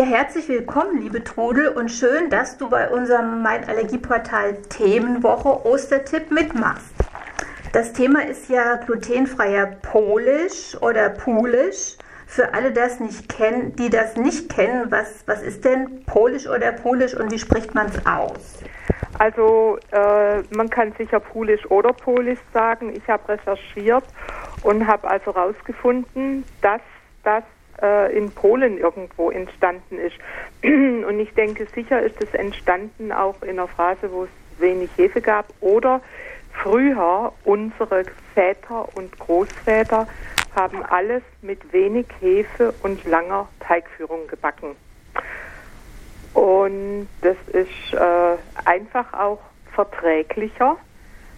Ja, herzlich willkommen, liebe Trudel, und schön, dass du bei unserem Mein Allergieportal Themenwoche Ostertipp mitmachst. Das Thema ist ja glutenfreier Polish oder Polish. Für alle, das nicht kennen, die das nicht kennen, was, was ist denn Polish oder Polish und wie spricht man es aus? Also äh, man kann sicher Polish oder Polish sagen. Ich habe recherchiert und habe also herausgefunden, dass das äh, in Polen irgendwo entstanden ist. Und ich denke, sicher ist es entstanden auch in einer Phase, wo es wenig Hefe gab oder früher unsere Väter und Großväter haben alles mit wenig Hefe und langer Teigführung gebacken. Und das ist äh, einfach auch verträglicher.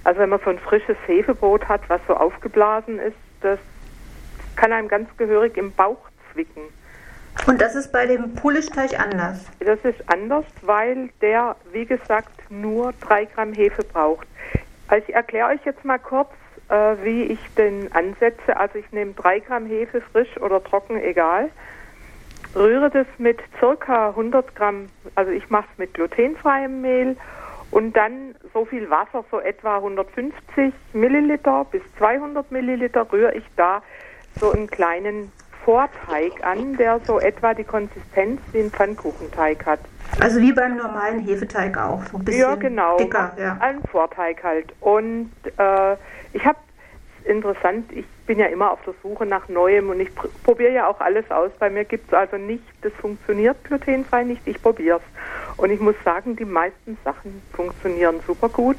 Also wenn man so ein frisches Hefebrot hat, was so aufgeblasen ist, das kann einem ganz gehörig im Bauch zwicken. Und das ist bei dem Pulischteig anders? Das ist anders, weil der, wie gesagt, nur drei Gramm Hefe braucht. Also ich erkläre euch jetzt mal kurz, äh, wie ich den ansetze. Also ich nehme drei Gramm Hefe, frisch oder trocken, egal. Rühre das mit circa 100 Gramm, also ich mache es mit glutenfreiem Mehl und dann so viel Wasser, so etwa 150 Milliliter bis 200 Milliliter, rühre ich da so einen kleinen Vorteig an, der so etwa die Konsistenz wie ein Pfannkuchenteig hat. Also wie beim normalen Hefeteig auch, so ein bisschen ja, genau, dicker. Ja. Ein Vorteig halt. Und äh, ich habe interessant, ich bin ja immer auf der Suche nach Neuem und ich pr probiere ja auch alles aus. Bei mir gibt es also nicht, das funktioniert glutenfrei nicht, ich probiere es. Und ich muss sagen, die meisten Sachen funktionieren super gut.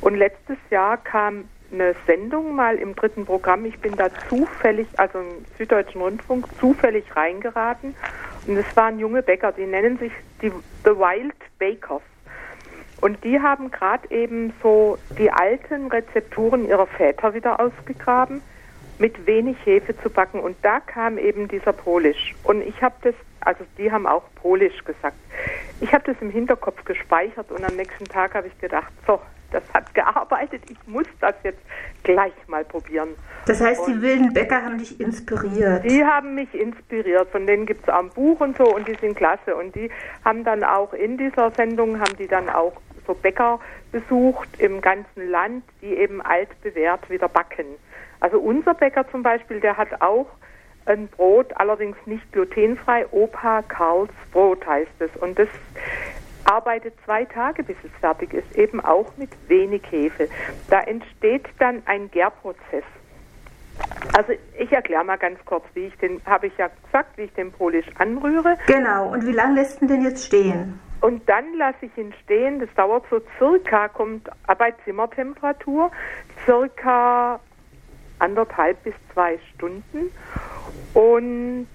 Und letztes Jahr kam eine Sendung mal im dritten Programm. Ich bin da zufällig, also im Süddeutschen Rundfunk, zufällig reingeraten. Und es waren junge Bäcker, die nennen sich die The Wild Bakers. Und die haben gerade eben so die alten Rezepturen ihrer Väter wieder ausgegraben, mit wenig Hefe zu backen. Und da kam eben dieser Polish. Und ich habe das, also die haben auch Polish gesagt. Ich habe das im Hinterkopf gespeichert und am nächsten Tag habe ich gedacht, so, das hat gearbeitet, ich muss das jetzt gleich mal probieren. Das heißt, und die wilden Bäcker haben dich inspiriert? Die haben mich inspiriert, von denen gibt es auch ein Buch und so und die sind klasse. Und die haben dann auch in dieser Sendung, haben die dann auch so Bäcker besucht im ganzen Land, die eben altbewährt wieder backen. Also unser Bäcker zum Beispiel, der hat auch ein Brot, allerdings nicht glutenfrei, Opa Karls Brot heißt es. Und das arbeitet zwei Tage, bis es fertig ist, eben auch mit wenig Hefe. Da entsteht dann ein Gärprozess. Also ich erkläre mal ganz kurz, wie ich den, habe ich ja gesagt, wie ich den Polish anrühre. Genau, und wie lange lässt du den jetzt stehen? Und dann lasse ich ihn stehen, das dauert so circa, kommt bei Zimmertemperatur, circa anderthalb bis zwei Stunden. Und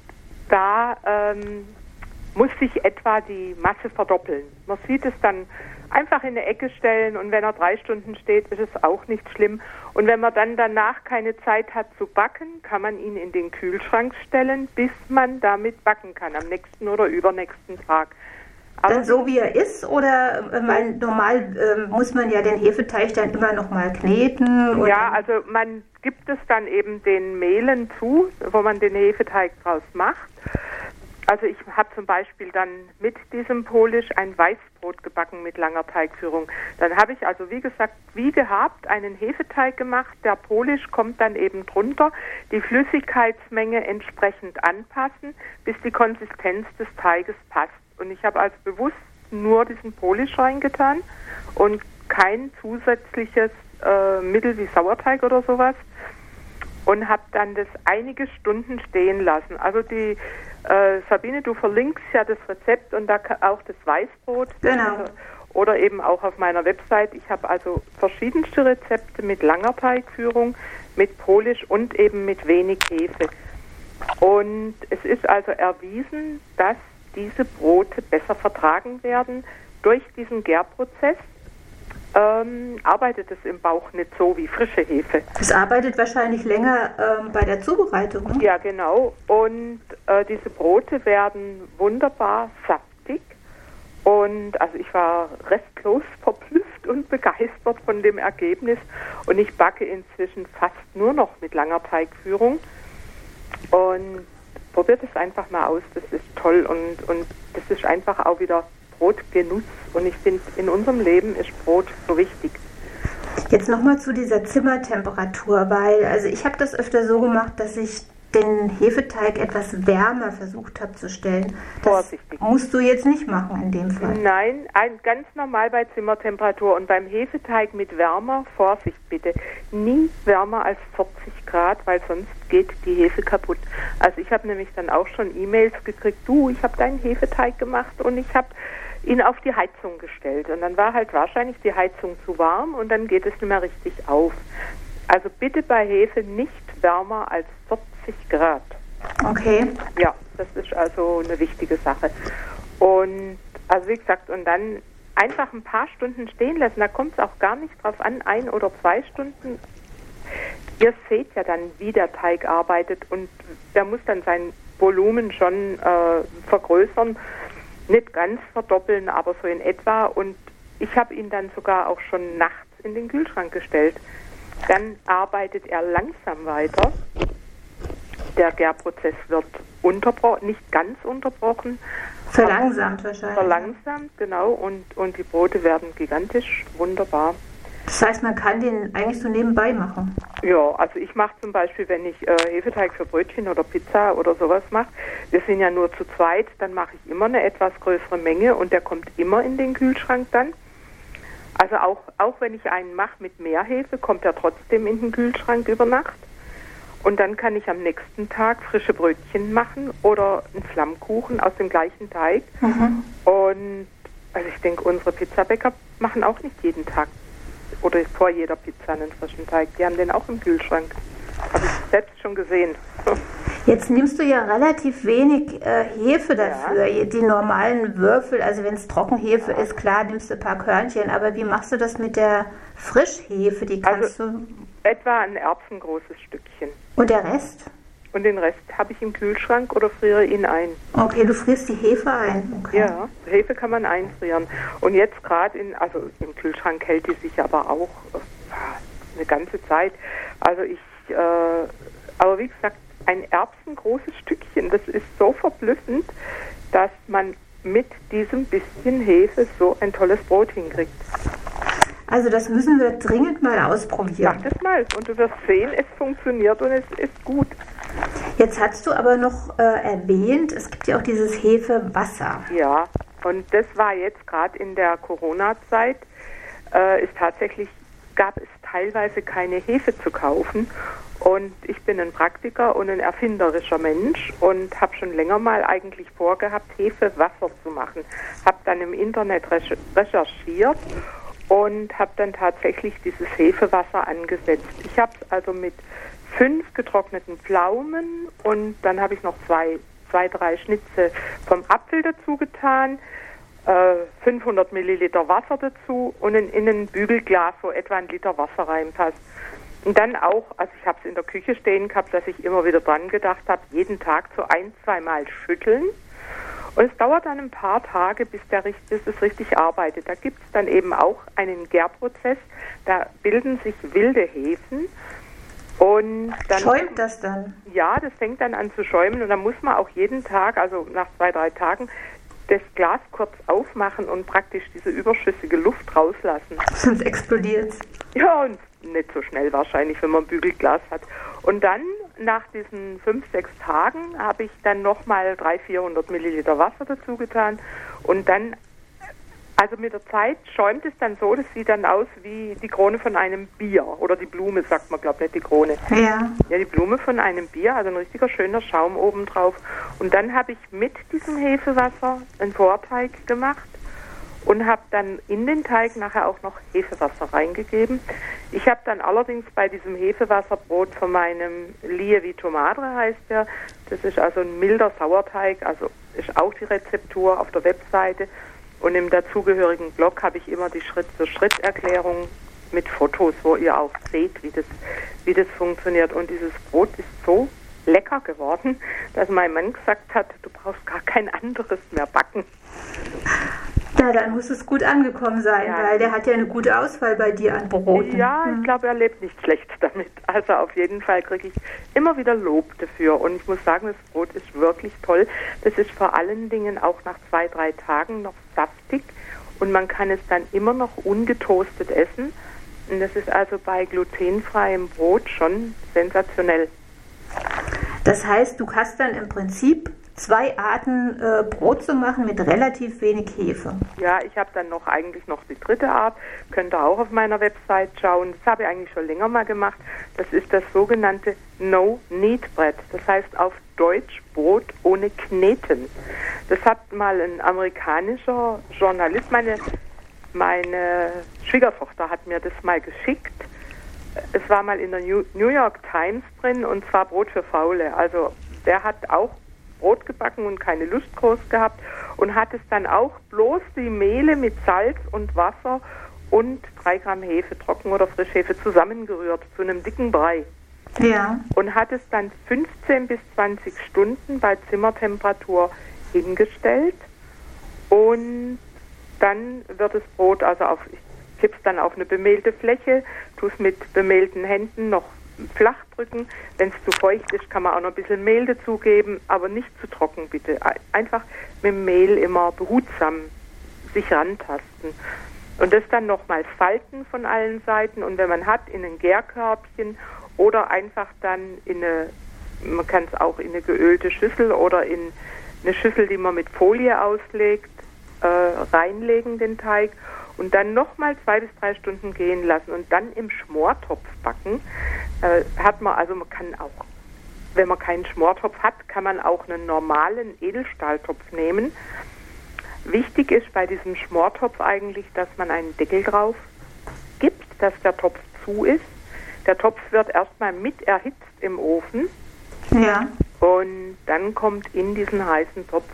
da ähm, muss sich etwa die Masse verdoppeln. Man sieht es dann einfach in eine Ecke stellen und wenn er drei Stunden steht, ist es auch nicht schlimm. Und wenn man dann danach keine Zeit hat zu backen, kann man ihn in den Kühlschrank stellen, bis man damit backen kann, am nächsten oder übernächsten Tag. Aber dann so wie er ist oder weil normal äh, muss man ja den Hefeteig dann immer noch mal kneten? Ja, also man gibt es dann eben den Mehlen zu, wo man den Hefeteig draus macht. Also ich habe zum Beispiel dann mit diesem Polish ein Weißbrot gebacken mit langer Teigführung. Dann habe ich also wie gesagt, wie gehabt, einen Hefeteig gemacht. Der Polish kommt dann eben drunter, die Flüssigkeitsmenge entsprechend anpassen, bis die Konsistenz des Teiges passt. Und ich habe also bewusst nur diesen Polish reingetan und kein zusätzliches äh, Mittel wie Sauerteig oder sowas und habe dann das einige Stunden stehen lassen. Also die äh, Sabine, du verlinkst ja das Rezept und da auch das Weißbrot. Genau. Oder eben auch auf meiner Website. Ich habe also verschiedenste Rezepte mit langer Teigführung, mit Polish und eben mit wenig Hefe. Und es ist also erwiesen, dass diese Brote besser vertragen werden durch diesen Gärprozess ähm, arbeitet es im Bauch nicht so wie frische Hefe. Es arbeitet wahrscheinlich länger ähm, bei der Zubereitung. Ne? Ja, genau. Und äh, diese Brote werden wunderbar saftig. Und also ich war restlos verblüfft und begeistert von dem Ergebnis. Und ich backe inzwischen fast nur noch mit langer Teigführung. Und probiert es einfach mal aus. Das ist toll und, und das ist einfach auch wieder Brotgenuss. Und ich finde, in unserem Leben ist Brot so wichtig. Jetzt nochmal zu dieser Zimmertemperatur, weil also ich habe das öfter so gemacht, dass ich den Hefeteig etwas wärmer versucht habe zu stellen. Das Vorsichtig. musst du jetzt nicht machen in dem Fall. Nein, ein, ganz normal bei Zimmertemperatur und beim Hefeteig mit wärmer, Vorsicht bitte, nie wärmer als 40 Grad, weil sonst geht die Hefe kaputt. Also ich habe nämlich dann auch schon E-Mails gekriegt, du, ich habe deinen Hefeteig gemacht und ich habe ihn auf die Heizung gestellt und dann war halt wahrscheinlich die Heizung zu warm und dann geht es nicht mehr richtig auf. Also bitte bei Hefe nicht wärmer als 40 Grad. Okay. Ja, das ist also eine wichtige Sache. Und also wie gesagt, und dann einfach ein paar Stunden stehen lassen. Da kommt es auch gar nicht drauf an, ein oder zwei Stunden. Ihr seht ja dann, wie der Teig arbeitet und der muss dann sein Volumen schon äh, vergrößern. Nicht ganz verdoppeln, aber so in etwa. Und ich habe ihn dann sogar auch schon nachts in den Kühlschrank gestellt. Dann arbeitet er langsam weiter. Der Gärprozess wird unterbrochen, nicht ganz unterbrochen. Verlangsamt wahrscheinlich. Verlangsamt, genau. Und, und die Brote werden gigantisch, wunderbar. Das heißt, man kann den eigentlich so nebenbei machen. Ja, also ich mache zum Beispiel, wenn ich äh, Hefeteig für Brötchen oder Pizza oder sowas mache, wir sind ja nur zu zweit, dann mache ich immer eine etwas größere Menge und der kommt immer in den Kühlschrank dann. Also auch, auch wenn ich einen mache mit mehr Hefe, kommt er trotzdem in den Kühlschrank über Nacht. Und dann kann ich am nächsten Tag frische Brötchen machen oder einen Flammkuchen aus dem gleichen Teig. Mhm. Und also ich denke, unsere Pizzabäcker machen auch nicht jeden Tag oder vor jeder Pizza einen frischen Teig. Die haben den auch im Kühlschrank. Habe ich selbst schon gesehen. Jetzt nimmst du ja relativ wenig äh, Hefe dafür. Ja. Die normalen Würfel, also wenn es Trockenhefe ja. ist, klar, nimmst du ein paar Körnchen. Aber wie machst du das mit der Frischhefe? Die kannst also, du. Etwa ein erbsengroßes Stückchen. Und der Rest? Und den Rest habe ich im Kühlschrank oder friere ihn ein. Okay, du frierst die Hefe ein. Okay. Ja, Hefe kann man einfrieren. Und jetzt gerade in, also im Kühlschrank hält die sich aber auch äh, eine ganze Zeit. Also ich, äh, aber wie gesagt, ein erbsengroßes Stückchen. Das ist so verblüffend, dass man mit diesem bisschen Hefe so ein tolles Brot hinkriegt. Also das müssen wir dringend mal ausprobieren. Mach das mal und du wirst sehen, es funktioniert und es ist gut. Jetzt hast du aber noch äh, erwähnt, es gibt ja auch dieses Hefewasser. Ja, und das war jetzt gerade in der Corona-Zeit, äh, ist tatsächlich, gab es teilweise keine Hefe zu kaufen und ich bin ein Praktiker und ein erfinderischer Mensch und habe schon länger mal eigentlich vorgehabt, Hefewasser zu machen. Habe dann im Internet recherchiert und habe dann tatsächlich dieses Hefewasser angesetzt. Ich habe es also mit fünf getrockneten Pflaumen und dann habe ich noch zwei, zwei, drei Schnitze vom Apfel dazu getan, äh, 500 Milliliter Wasser dazu und in, in ein Bügelglas, wo etwa ein Liter Wasser reinpasst. Und dann auch, also ich habe es in der Küche stehen gehabt, dass ich immer wieder dran gedacht habe, jeden Tag so ein, zweimal schütteln. Und es dauert dann ein paar Tage, bis, der, bis es richtig arbeitet. Da gibt es dann eben auch einen Gärprozess. Da bilden sich wilde Hefen. Und dann, Schäumt das dann? Ja, das fängt dann an zu schäumen. Und dann muss man auch jeden Tag, also nach zwei, drei Tagen, das Glas kurz aufmachen und praktisch diese überschüssige Luft rauslassen. Sonst explodiert Ja, und nicht so schnell wahrscheinlich, wenn man ein Bügelglas hat. Und dann, nach diesen fünf, sechs Tagen, habe ich dann nochmal 300, 400 Milliliter Wasser dazu getan. Und dann, also mit der Zeit schäumt es dann so, das sieht dann aus wie die Krone von einem Bier. Oder die Blume, sagt man, glaube ich, nicht die Krone. Ja. Ja, die Blume von einem Bier, also ein richtiger schöner Schaum obendrauf. Und dann habe ich mit diesem Hefewasser einen Vorteig gemacht und habe dann in den Teig nachher auch noch Hefewasser reingegeben. Ich habe dann allerdings bei diesem Hefewasserbrot von meinem Lievito Madre heißt der, das ist also ein milder Sauerteig, also ist auch die Rezeptur auf der Webseite und im dazugehörigen Blog habe ich immer die Schritt-für-Schritt-Erklärung mit Fotos, wo ihr auch seht, wie das, wie das funktioniert. Und dieses Brot ist so lecker geworden, dass mein Mann gesagt hat, du brauchst gar kein anderes mehr backen. Ja, dann muss es gut angekommen sein, ja. weil der hat ja eine gute Auswahl bei dir an Broten. Ja, ich glaube, er lebt nicht schlecht damit. Also auf jeden Fall kriege ich immer wieder Lob dafür. Und ich muss sagen, das Brot ist wirklich toll. Das ist vor allen Dingen auch nach zwei, drei Tagen noch saftig und man kann es dann immer noch ungetoastet essen. Und das ist also bei glutenfreiem Brot schon sensationell. Das heißt, du hast dann im Prinzip zwei Arten äh, Brot zu machen mit relativ wenig Hefe. Ja, ich habe dann noch eigentlich noch die dritte Art. Könnt ihr auch auf meiner Website schauen. Das habe ich eigentlich schon länger mal gemacht. Das ist das sogenannte No Knead Bread. Das heißt auf Deutsch Brot ohne Kneten. Das hat mal ein amerikanischer Journalist, meine, meine Schwiegertochter hat mir das mal geschickt. Es war mal in der New York Times drin und zwar Brot für Faule. Also der hat auch Brot gebacken und keine Lust groß gehabt und hat es dann auch bloß die Mehle mit Salz und Wasser und drei Gramm Hefe, Trocken- oder Frischhefe zusammengerührt zu einem dicken Brei. Ja. Und hat es dann 15 bis 20 Stunden bei Zimmertemperatur hingestellt und dann wird das Brot also auf, ich kipp's dann auf eine bemehlte Fläche, tu es mit bemehlten Händen noch flach drücken. Wenn es zu feucht ist, kann man auch noch ein bisschen Mehl dazugeben, aber nicht zu trocken bitte. Einfach mit dem Mehl immer behutsam sich rantasten. Und das dann nochmal falten von allen Seiten und wenn man hat, in ein Gärkörbchen oder einfach dann in eine, man kann es auch in eine geölte Schüssel oder in eine Schüssel, die man mit Folie auslegt, äh, reinlegen den Teig und dann nochmal zwei bis drei Stunden gehen lassen und dann im Schmortopf backen. Äh, hat man, also man kann auch, wenn man keinen Schmortopf hat, kann man auch einen normalen Edelstahltopf nehmen. Wichtig ist bei diesem Schmortopf eigentlich, dass man einen Deckel drauf gibt, dass der Topf zu ist. Der Topf wird erstmal mit erhitzt im Ofen. Ja. Und dann kommt in diesen heißen Topf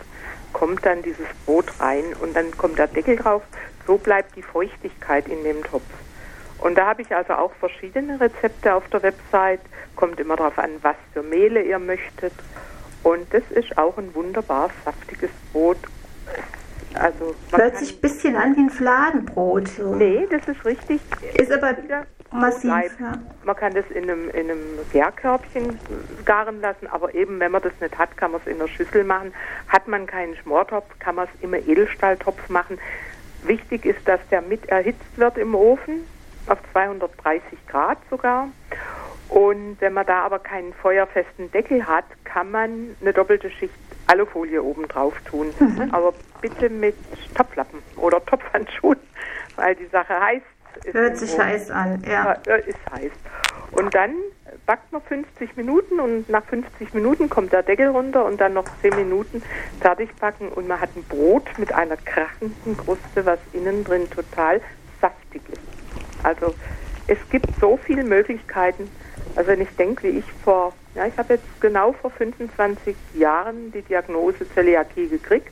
kommt dann dieses Brot rein und dann kommt der Deckel drauf. So bleibt die Feuchtigkeit in dem Topf. Und da habe ich also auch verschiedene Rezepte auf der Website. Kommt immer darauf an, was für Mehle ihr möchtet. Und das ist auch ein wunderbar saftiges Brot. Also Hört sich ein bisschen an wie ein Fladenbrot. So. Nee, das ist richtig. Ist aber wieder massiv. Ja. Man kann das in einem, in einem Gärkörbchen garen lassen, aber eben, wenn man das nicht hat, kann man es in der Schüssel machen. Hat man keinen Schmortopf, kann man es im Edelstahltopf machen. Wichtig ist, dass der mit erhitzt wird im Ofen auf 230 Grad sogar. Und wenn man da aber keinen feuerfesten Deckel hat, kann man eine doppelte Schicht Alufolie oben drauf tun. Mhm. Aber bitte mit Topflappen oder Topfhandschuhen, weil die Sache heiß ist. Hört sich heiß an, ja. ja. Ist heiß. Und dann backt man 50 Minuten und nach 50 Minuten kommt der Deckel runter und dann noch 10 Minuten fertig backen und man hat ein Brot mit einer krachenden Kruste, was innen drin total saftig ist. Also es gibt so viele Möglichkeiten. Also wenn ich denke, wie ich vor, ja, ich habe jetzt genau vor 25 Jahren die Diagnose Zöliakie gekriegt.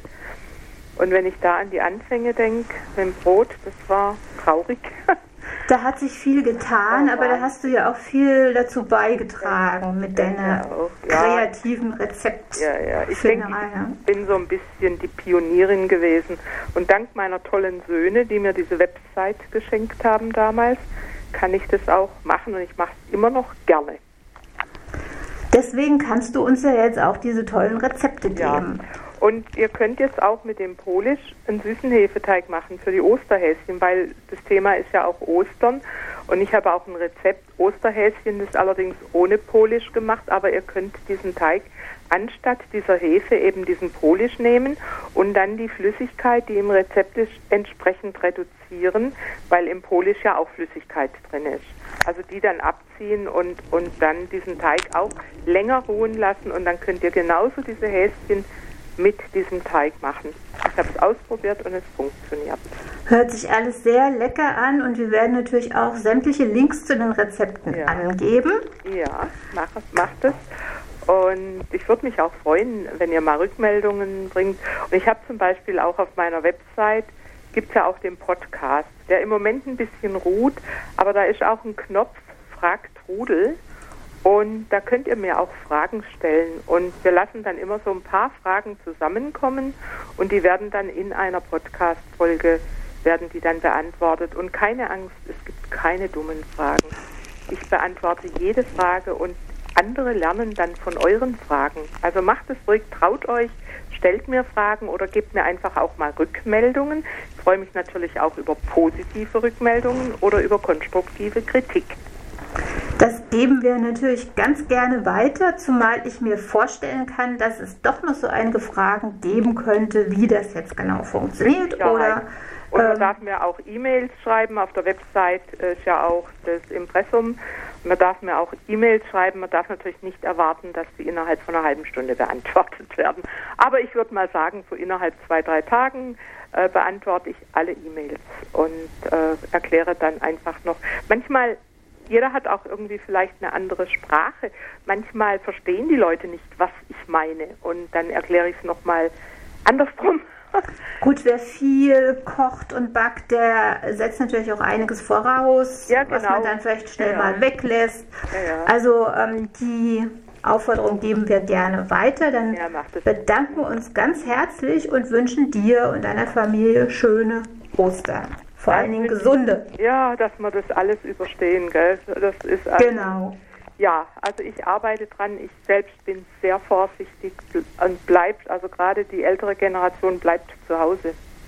Und wenn ich da an die Anfänge denke, mit dem Brot, das war traurig. Da hat sich viel getan, aber da hast du ja auch viel dazu beigetragen mit deiner kreativen Rezept. Ja, ja. Ich denke, ich bin so ein bisschen die Pionierin gewesen. Und dank meiner tollen Söhne, die mir diese Website geschenkt haben damals, kann ich das auch machen und ich mache es immer noch gerne. Deswegen kannst du uns ja jetzt auch diese tollen Rezepte geben. Ja. Und ihr könnt jetzt auch mit dem Polish einen süßen Hefeteig machen für die Osterhäschen, weil das Thema ist ja auch Ostern. Und ich habe auch ein Rezept Osterhäschen, das allerdings ohne Polish gemacht, aber ihr könnt diesen Teig anstatt dieser Hefe eben diesen Polish nehmen und dann die Flüssigkeit, die im Rezept ist, entsprechend reduzieren, weil im Polish ja auch Flüssigkeit drin ist. Also die dann abziehen und, und dann diesen Teig auch länger ruhen lassen und dann könnt ihr genauso diese Häschen mit diesem Teig machen. Ich habe es ausprobiert und es funktioniert. Hört sich alles sehr lecker an und wir werden natürlich auch sämtliche Links zu den Rezepten ja. angeben. Ja, mach, macht es. Und ich würde mich auch freuen, wenn ihr mal Rückmeldungen bringt. Und ich habe zum Beispiel auch auf meiner Website, gibt es ja auch den Podcast, der im Moment ein bisschen ruht, aber da ist auch ein Knopf, fragt Rudel. Und da könnt ihr mir auch Fragen stellen. Und wir lassen dann immer so ein paar Fragen zusammenkommen und die werden dann in einer Podcast-Folge, werden die dann beantwortet. Und keine Angst, es gibt keine dummen Fragen. Ich beantworte jede Frage und andere lernen dann von euren Fragen. Also macht es ruhig, traut euch, stellt mir Fragen oder gebt mir einfach auch mal Rückmeldungen. Ich freue mich natürlich auch über positive Rückmeldungen oder über konstruktive Kritik. Das geben wir natürlich ganz gerne weiter, zumal ich mir vorstellen kann, dass es doch noch so einige Fragen geben könnte, wie das jetzt genau funktioniert. Ja, oder und man ähm, darf mir auch E-Mails schreiben. Auf der Website ist ja auch das Impressum. Man darf mir auch E-Mails schreiben. Man darf natürlich nicht erwarten, dass die innerhalb von einer halben Stunde beantwortet werden. Aber ich würde mal sagen, so innerhalb zwei, drei Tagen äh, beantworte ich alle E-Mails und äh, erkläre dann einfach noch. Manchmal jeder hat auch irgendwie vielleicht eine andere Sprache. Manchmal verstehen die Leute nicht, was ich meine. Und dann erkläre ich es nochmal andersrum. Gut, wer viel kocht und backt, der setzt natürlich auch einiges voraus, ja, genau. was man dann vielleicht schnell ja, mal weglässt. Ja, also ähm, die Aufforderung geben wir gerne weiter. Dann bedanken wir uns ganz herzlich und wünschen dir und deiner Familie schöne Ostern. Vor allen Dingen gesunde. Ja, dass wir das alles überstehen, gell? Das ist also, genau. Ja, also ich arbeite dran. Ich selbst bin sehr vorsichtig und bleibt, also gerade die ältere Generation bleibt zu Hause.